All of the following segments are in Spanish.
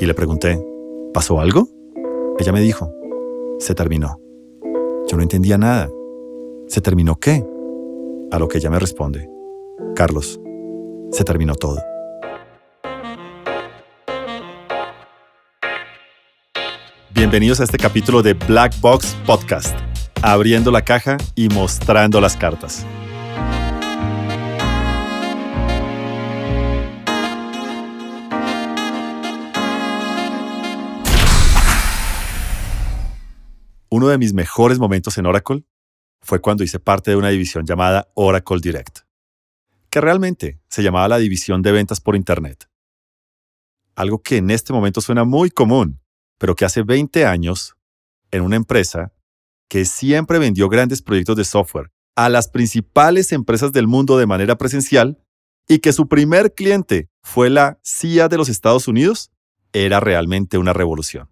Y le pregunté, ¿pasó algo? Ella me dijo, se terminó. Yo no entendía nada. ¿Se terminó qué? A lo que ella me responde, Carlos, se terminó todo. Bienvenidos a este capítulo de Black Box Podcast, abriendo la caja y mostrando las cartas. Uno de mis mejores momentos en Oracle fue cuando hice parte de una división llamada Oracle Direct, que realmente se llamaba la división de ventas por Internet. Algo que en este momento suena muy común, pero que hace 20 años, en una empresa que siempre vendió grandes proyectos de software a las principales empresas del mundo de manera presencial y que su primer cliente fue la CIA de los Estados Unidos, era realmente una revolución.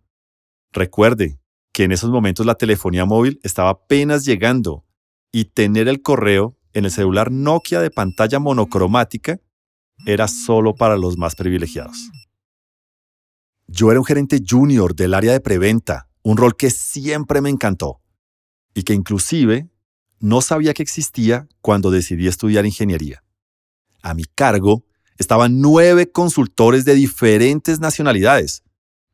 Recuerde que en esos momentos la telefonía móvil estaba apenas llegando y tener el correo en el celular Nokia de pantalla monocromática era solo para los más privilegiados. Yo era un gerente junior del área de preventa, un rol que siempre me encantó y que inclusive no sabía que existía cuando decidí estudiar ingeniería. A mi cargo estaban nueve consultores de diferentes nacionalidades,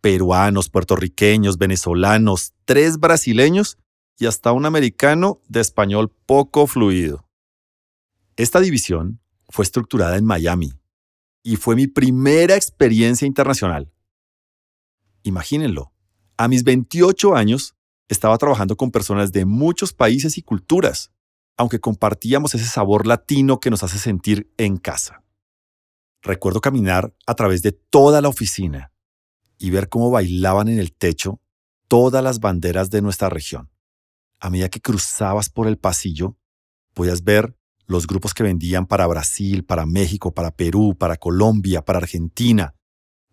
peruanos, puertorriqueños, venezolanos, tres brasileños y hasta un americano de español poco fluido. Esta división fue estructurada en Miami y fue mi primera experiencia internacional. Imagínenlo, a mis 28 años estaba trabajando con personas de muchos países y culturas, aunque compartíamos ese sabor latino que nos hace sentir en casa. Recuerdo caminar a través de toda la oficina y ver cómo bailaban en el techo todas las banderas de nuestra región. A medida que cruzabas por el pasillo, podías ver los grupos que vendían para Brasil, para México, para Perú, para Colombia, para Argentina.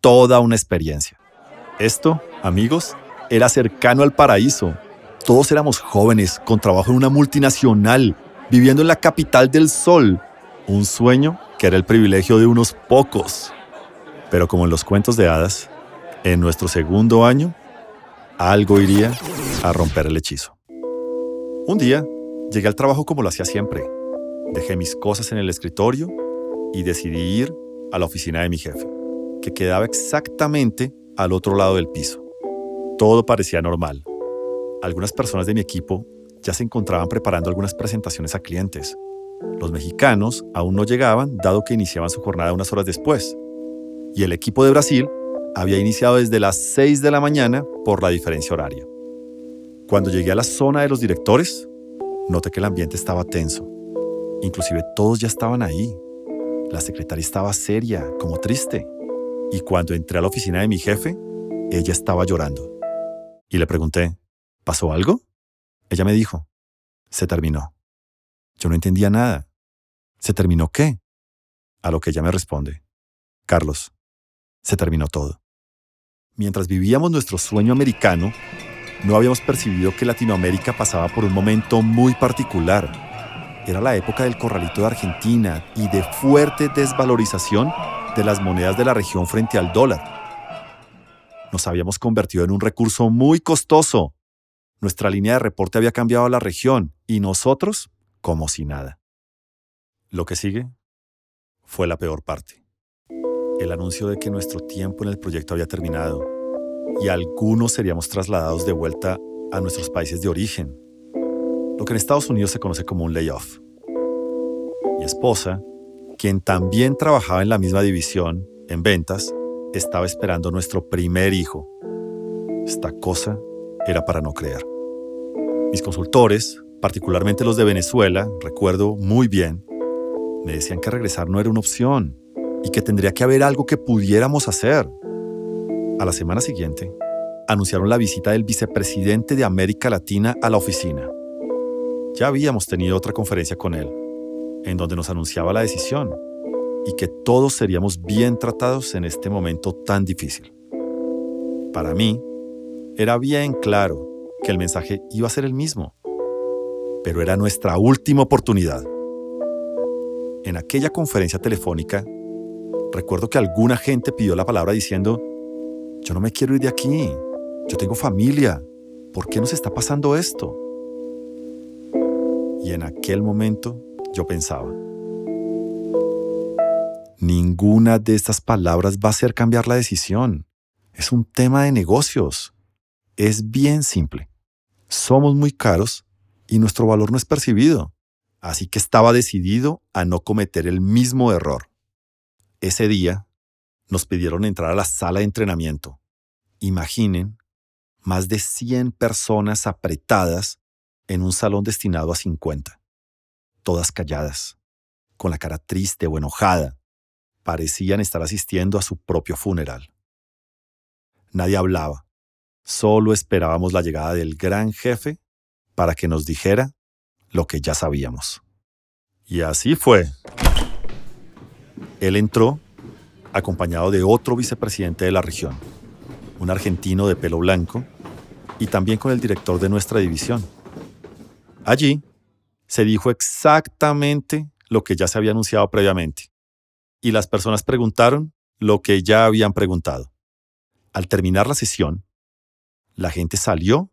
Toda una experiencia. Esto, amigos, era cercano al paraíso. Todos éramos jóvenes, con trabajo en una multinacional, viviendo en la capital del sol. Un sueño que era el privilegio de unos pocos. Pero como en los cuentos de hadas, en nuestro segundo año, algo iría a romper el hechizo. Un día, llegué al trabajo como lo hacía siempre. Dejé mis cosas en el escritorio y decidí ir a la oficina de mi jefe, que quedaba exactamente al otro lado del piso. Todo parecía normal. Algunas personas de mi equipo ya se encontraban preparando algunas presentaciones a clientes. Los mexicanos aún no llegaban, dado que iniciaban su jornada unas horas después. Y el equipo de Brasil había iniciado desde las 6 de la mañana por la diferencia horaria. Cuando llegué a la zona de los directores, noté que el ambiente estaba tenso. Inclusive todos ya estaban ahí. La secretaria estaba seria, como triste. Y cuando entré a la oficina de mi jefe, ella estaba llorando. Y le pregunté, ¿pasó algo? Ella me dijo, se terminó. Yo no entendía nada. ¿Se terminó qué? A lo que ella me responde, Carlos, se terminó todo. Mientras vivíamos nuestro sueño americano, no habíamos percibido que Latinoamérica pasaba por un momento muy particular. Era la época del corralito de Argentina y de fuerte desvalorización de las monedas de la región frente al dólar. Nos habíamos convertido en un recurso muy costoso. Nuestra línea de reporte había cambiado a la región y nosotros como si nada. Lo que sigue fue la peor parte el anuncio de que nuestro tiempo en el proyecto había terminado y algunos seríamos trasladados de vuelta a nuestros países de origen, lo que en Estados Unidos se conoce como un layoff. Mi esposa, quien también trabajaba en la misma división, en ventas, estaba esperando nuestro primer hijo. Esta cosa era para no creer. Mis consultores, particularmente los de Venezuela, recuerdo muy bien, me decían que regresar no era una opción y que tendría que haber algo que pudiéramos hacer. A la semana siguiente, anunciaron la visita del vicepresidente de América Latina a la oficina. Ya habíamos tenido otra conferencia con él, en donde nos anunciaba la decisión y que todos seríamos bien tratados en este momento tan difícil. Para mí, era bien claro que el mensaje iba a ser el mismo, pero era nuestra última oportunidad. En aquella conferencia telefónica recuerdo que alguna gente pidió la palabra diciendo, yo no me quiero ir de aquí. Yo tengo familia. ¿Por qué nos está pasando esto? Y en aquel momento yo pensaba, ninguna de estas palabras va a hacer cambiar la decisión. Es un tema de negocios. Es bien simple. Somos muy caros y nuestro valor no es percibido. Así que estaba decidido a no cometer el mismo error. Ese día nos pidieron entrar a la sala de entrenamiento. Imaginen más de 100 personas apretadas en un salón destinado a 50, todas calladas, con la cara triste o enojada. Parecían estar asistiendo a su propio funeral. Nadie hablaba, solo esperábamos la llegada del gran jefe para que nos dijera lo que ya sabíamos. Y así fue. Él entró acompañado de otro vicepresidente de la región, un argentino de pelo blanco, y también con el director de nuestra división. Allí se dijo exactamente lo que ya se había anunciado previamente, y las personas preguntaron lo que ya habían preguntado. Al terminar la sesión, la gente salió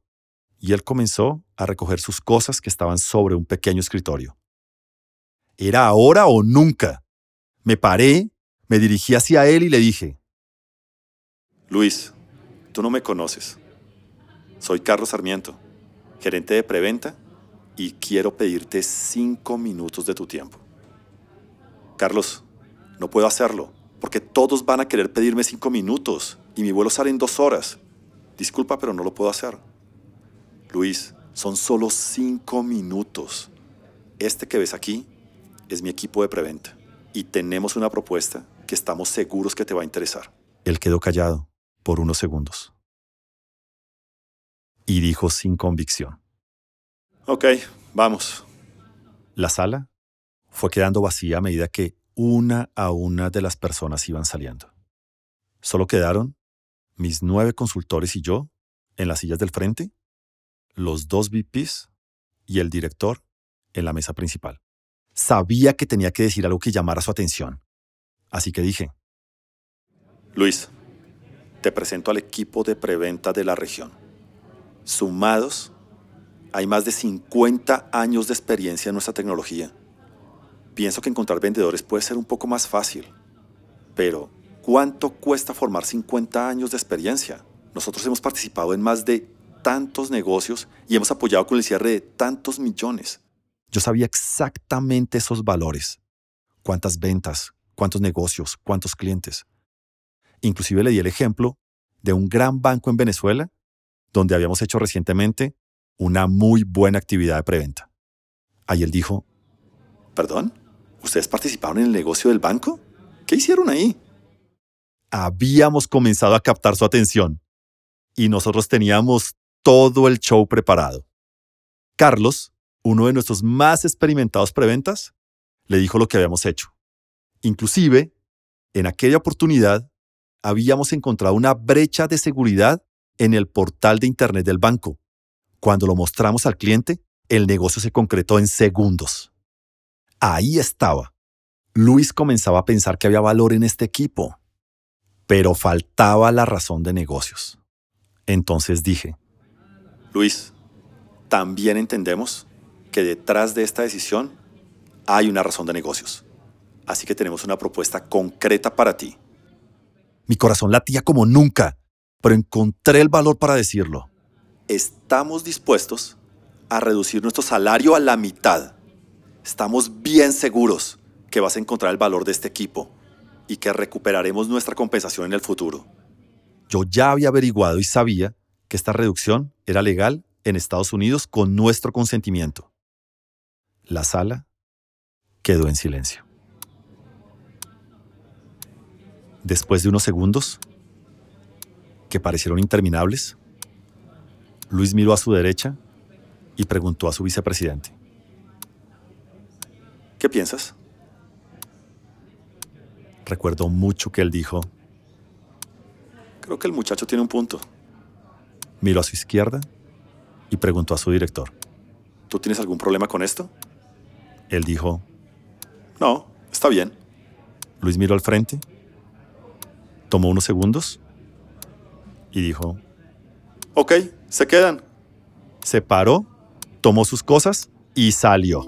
y él comenzó a recoger sus cosas que estaban sobre un pequeño escritorio. Era ahora o nunca. Me paré me dirigí hacia él y le dije, Luis, tú no me conoces. Soy Carlos Sarmiento, gerente de preventa, y quiero pedirte cinco minutos de tu tiempo. Carlos, no puedo hacerlo, porque todos van a querer pedirme cinco minutos y mi vuelo sale en dos horas. Disculpa, pero no lo puedo hacer. Luis, son solo cinco minutos. Este que ves aquí es mi equipo de preventa y tenemos una propuesta que estamos seguros que te va a interesar. Él quedó callado por unos segundos. Y dijo sin convicción. Ok, vamos. La sala fue quedando vacía a medida que una a una de las personas iban saliendo. Solo quedaron mis nueve consultores y yo en las sillas del frente, los dos VPs y el director en la mesa principal. Sabía que tenía que decir algo que llamara su atención, Así que dije, Luis, te presento al equipo de preventa de la región. Sumados, hay más de 50 años de experiencia en nuestra tecnología. Pienso que encontrar vendedores puede ser un poco más fácil, pero ¿cuánto cuesta formar 50 años de experiencia? Nosotros hemos participado en más de tantos negocios y hemos apoyado con el cierre de tantos millones. Yo sabía exactamente esos valores. Cuántas ventas, cuántos negocios, cuántos clientes. Inclusive le di el ejemplo de un gran banco en Venezuela, donde habíamos hecho recientemente una muy buena actividad de preventa. Ahí él dijo, ¿Perdón? ¿Ustedes participaron en el negocio del banco? ¿Qué hicieron ahí? Habíamos comenzado a captar su atención y nosotros teníamos todo el show preparado. Carlos, uno de nuestros más experimentados preventas, le dijo lo que habíamos hecho. Inclusive, en aquella oportunidad, habíamos encontrado una brecha de seguridad en el portal de Internet del banco. Cuando lo mostramos al cliente, el negocio se concretó en segundos. Ahí estaba. Luis comenzaba a pensar que había valor en este equipo, pero faltaba la razón de negocios. Entonces dije, Luis, también entendemos que detrás de esta decisión hay una razón de negocios. Así que tenemos una propuesta concreta para ti. Mi corazón latía como nunca, pero encontré el valor para decirlo. Estamos dispuestos a reducir nuestro salario a la mitad. Estamos bien seguros que vas a encontrar el valor de este equipo y que recuperaremos nuestra compensación en el futuro. Yo ya había averiguado y sabía que esta reducción era legal en Estados Unidos con nuestro consentimiento. La sala quedó en silencio. Después de unos segundos, que parecieron interminables, Luis miró a su derecha y preguntó a su vicepresidente. ¿Qué piensas? Recuerdo mucho que él dijo, creo que el muchacho tiene un punto. Miró a su izquierda y preguntó a su director, ¿tú tienes algún problema con esto? Él dijo, no, está bien. Luis miró al frente tomó unos segundos Y dijo, ok, se quedan. Se paró, tomó sus cosas y salió.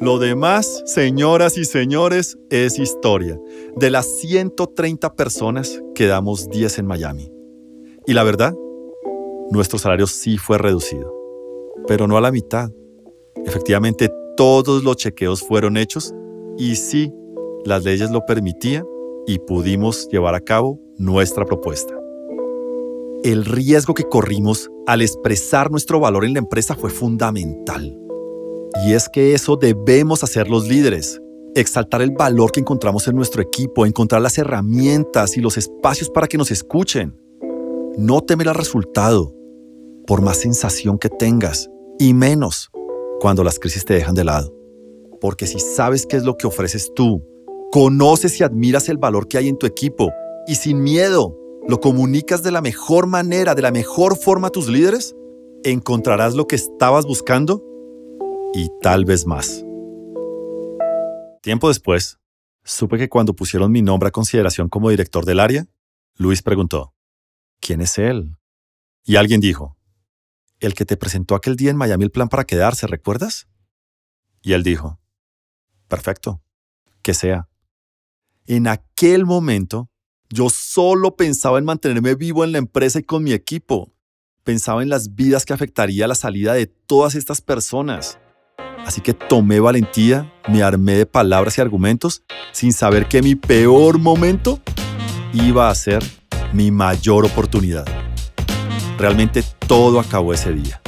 Lo demás, señoras y señores, es historia. De las 130 personas, quedamos 10 en Miami. Y la verdad, nuestro salario sí fue reducido, pero no a la mitad. Efectivamente, todos los chequeos fueron hechos y sí, las leyes lo permitían y pudimos llevar a cabo nuestra propuesta. El riesgo que corrimos al expresar nuestro valor en la empresa fue fundamental. Y es que eso debemos hacer los líderes, exaltar el valor que encontramos en nuestro equipo, encontrar las herramientas y los espacios para que nos escuchen. No temer al resultado, por más sensación que tengas, y menos cuando las crisis te dejan de lado. Porque si sabes qué es lo que ofreces tú, conoces y admiras el valor que hay en tu equipo, y sin miedo lo comunicas de la mejor manera, de la mejor forma a tus líderes, encontrarás lo que estabas buscando y tal vez más. Tiempo después, supe que cuando pusieron mi nombre a consideración como director del área, Luis preguntó, ¿quién es él? Y alguien dijo, el que te presentó aquel día en Miami el plan para quedarse, ¿recuerdas? Y él dijo, perfecto, que sea. En aquel momento, yo solo pensaba en mantenerme vivo en la empresa y con mi equipo. Pensaba en las vidas que afectaría la salida de todas estas personas. Así que tomé valentía, me armé de palabras y argumentos sin saber que mi peor momento iba a ser mi mayor oportunidad. Realmente todo acabó ese día,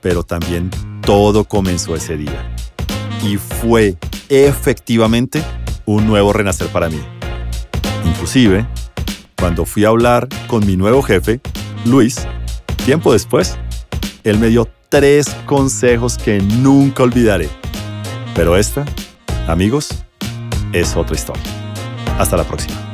pero también todo comenzó ese día. Y fue efectivamente un nuevo renacer para mí. Inclusive, cuando fui a hablar con mi nuevo jefe, Luis, tiempo después, él me dio tres consejos que nunca olvidaré. Pero esta, amigos, es otra historia. Hasta la próxima.